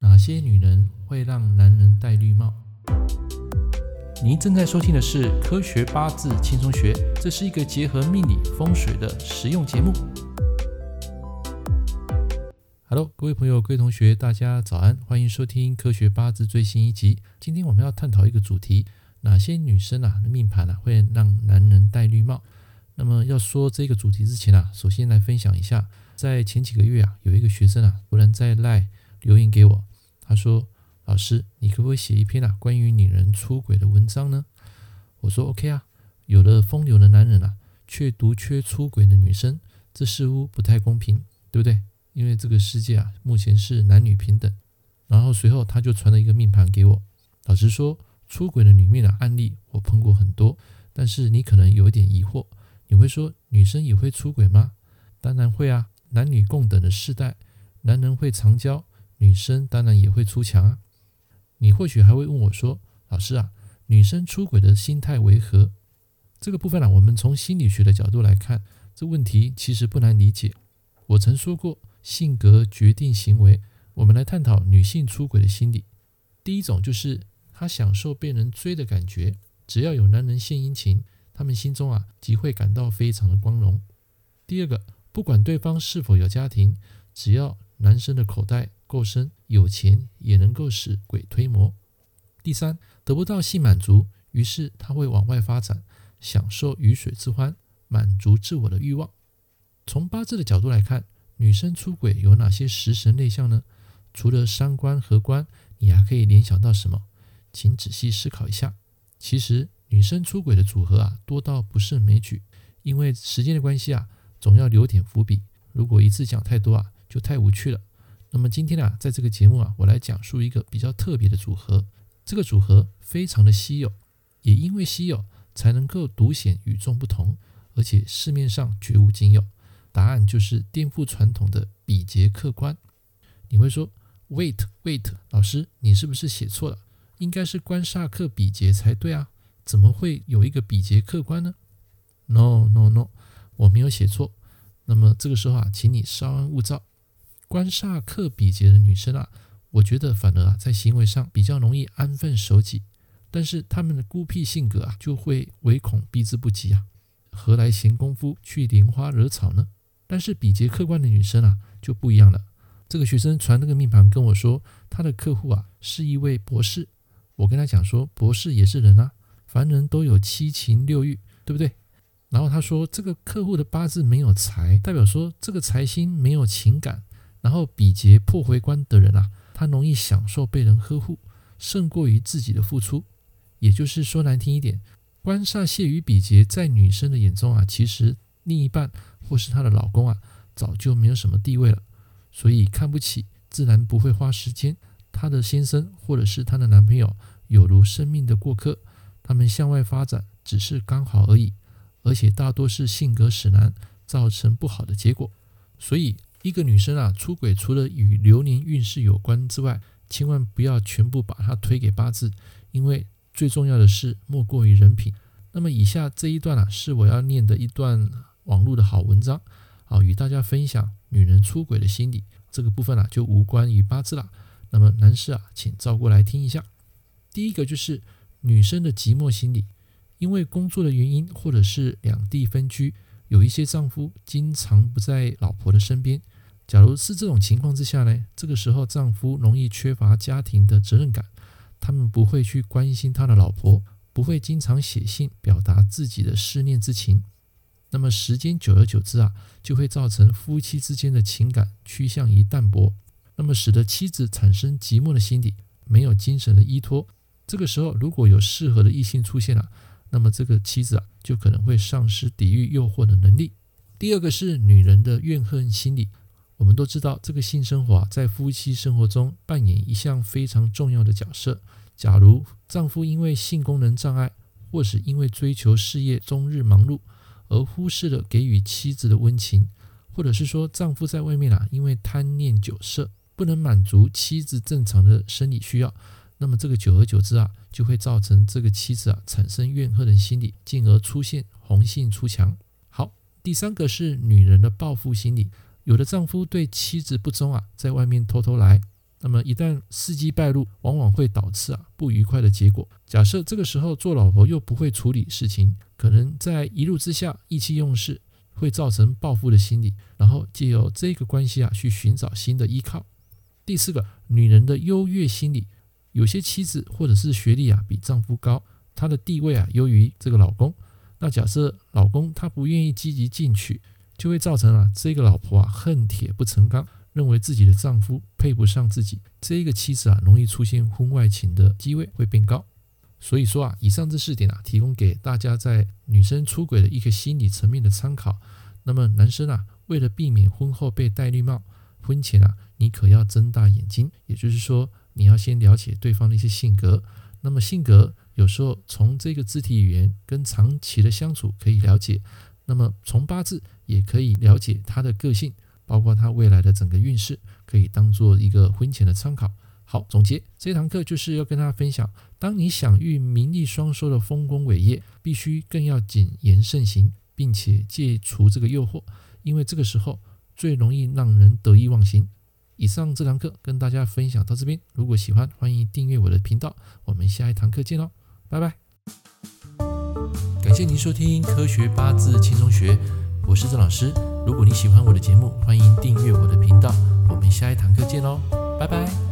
哪些女人会让男人戴绿帽？您正在收听的是《科学八字轻松学》，这是一个结合命理风水的实用节目。Hello，各位朋友、各位同学，大家早安，欢迎收听《科学八字》最新一集。今天我们要探讨一个主题：哪些女生啊的命盘啊会让男人戴绿帽？那么要说这个主题之前啊，首先来分享一下，在前几个月啊，有一个学生啊突然在赖留言给我。他说：“老师，你可不可以写一篇啊关于女人出轨的文章呢？”我说：“OK 啊。”有了风流的男人啊，却独缺出轨的女生，这似乎不太公平，对不对？因为这个世界啊，目前是男女平等。然后随后他就传了一个命盘给我。老实说，出轨的女命啊案例我碰过很多，但是你可能有一点疑惑，你会说女生也会出轨吗？当然会啊，男女共等的世代，男人会长交。女生当然也会出墙啊！你或许还会问我说：“老师啊，女生出轨的心态为何？”这个部分呢、我们从心理学的角度来看，这问题其实不难理解。我曾说过，性格决定行为。我们来探讨女性出轨的心理。第一种就是她享受被人追的感觉，只要有男人献殷勤，她们心中啊即会感到非常的光荣。第二个，不管对方是否有家庭，只要男生的口袋够深，有钱也能够使鬼推磨。第三，得不到性满足，于是他会往外发展，享受鱼水之欢，满足自我的欲望。从八字的角度来看，女生出轨有哪些食神类象呢？除了伤官和官，你还可以联想到什么？请仔细思考一下。其实女生出轨的组合啊，多到不胜枚举。因为时间的关系啊，总要留点伏笔。如果一次讲太多啊，就太无趣了。那么今天啊，在这个节目啊，我来讲述一个比较特别的组合。这个组合非常的稀有，也因为稀有，才能够独显与众不同，而且市面上绝无仅有。答案就是颠覆传统的比劫客观。你会说，wait wait，老师，你是不是写错了？应该是官煞克比劫才对啊，怎么会有一个比劫客观呢？No no no，我没有写错。那么这个时候啊，请你稍安勿躁。官煞克比劫的女生啊，我觉得反而啊，在行为上比较容易安分守己，但是她们的孤僻性格啊，就会唯恐避之不及啊，何来闲工夫去拈花惹草呢？但是比劫克官的女生啊，就不一样了。这个学生传那个命盘跟我说，他的客户啊是一位博士，我跟他讲说，博士也是人啊，凡人都有七情六欲，对不对？然后他说，这个客户的八字没有财，代表说这个财星没有情感。然后比劫破回关的人啊，他容易享受被人呵护，胜过于自己的付出。也就是说难听一点，官煞泄于比劫，在女生的眼中啊，其实另一半或是她的老公啊，早就没有什么地位了，所以看不起，自然不会花时间。她的先生或者是她的男朋友，有如生命的过客，他们向外发展只是刚好而已，而且大多是性格使然，造成不好的结果。所以。一个女生啊，出轨除了与流年运势有关之外，千万不要全部把它推给八字，因为最重要的是莫过于人品。那么以下这一段啊，是我要念的一段网络的好文章啊，与大家分享女人出轨的心理。这个部分啊，就无关于八字了。那么男士啊，请照过来听一下。第一个就是女生的寂寞心理，因为工作的原因，或者是两地分居。有一些丈夫经常不在老婆的身边，假如是这种情况之下呢，这个时候丈夫容易缺乏家庭的责任感，他们不会去关心他的老婆，不会经常写信表达自己的思念之情，那么时间久而久之啊，就会造成夫妻之间的情感趋向于淡薄，那么使得妻子产生寂寞的心理，没有精神的依托。这个时候如果有适合的异性出现了，那么这个妻子啊，就可能会丧失抵御诱惑的能力。第二个是女人的怨恨心理。我们都知道，这个性生活啊，在夫妻生活中扮演一项非常重要的角色。假如丈夫因为性功能障碍，或是因为追求事业终日忙碌，而忽视了给予妻子的温情，或者是说丈夫在外面啊，因为贪念酒色，不能满足妻子正常的生理需要。那么这个久而久之啊，就会造成这个妻子啊产生怨恨的心理，进而出现红杏出墙。好，第三个是女人的报复心理。有的丈夫对妻子不忠啊，在外面偷偷来，那么一旦时机败露，往往会导致啊不愉快的结果。假设这个时候做老婆又不会处理事情，可能在一怒之下意气用事，会造成报复的心理，然后借由这个关系啊去寻找新的依靠。第四个，女人的优越心理，有些妻子或者是学历啊比丈夫高，她的地位啊优于这个老公。那假设老公他不愿意积极进取，就会造成啊这个老婆啊恨铁不成钢。认为自己的丈夫配不上自己，这个妻子啊，容易出现婚外情的机会会变高。所以说啊，以上这四点啊，提供给大家在女生出轨的一个心理层面的参考。那么男生啊，为了避免婚后被戴绿帽，婚前啊，你可要睁大眼睛。也就是说，你要先了解对方的一些性格。那么性格有时候从这个肢体语言跟长期的相处可以了解，那么从八字也可以了解他的个性。包括他未来的整个运势，可以当做一个婚前的参考。好，总结这堂课就是要跟大家分享：当你想遇名利双收的丰功伟业，必须更要谨言慎行，并且戒除这个诱惑，因为这个时候最容易让人得意忘形。以上这堂课跟大家分享到这边，如果喜欢，欢迎订阅我的频道。我们下一堂课见喽，拜拜！感谢您收听《科学八字轻松学》，我是郑老师。如果你喜欢我的节目，欢迎订阅我的频道。我们下一堂课见喽，拜拜。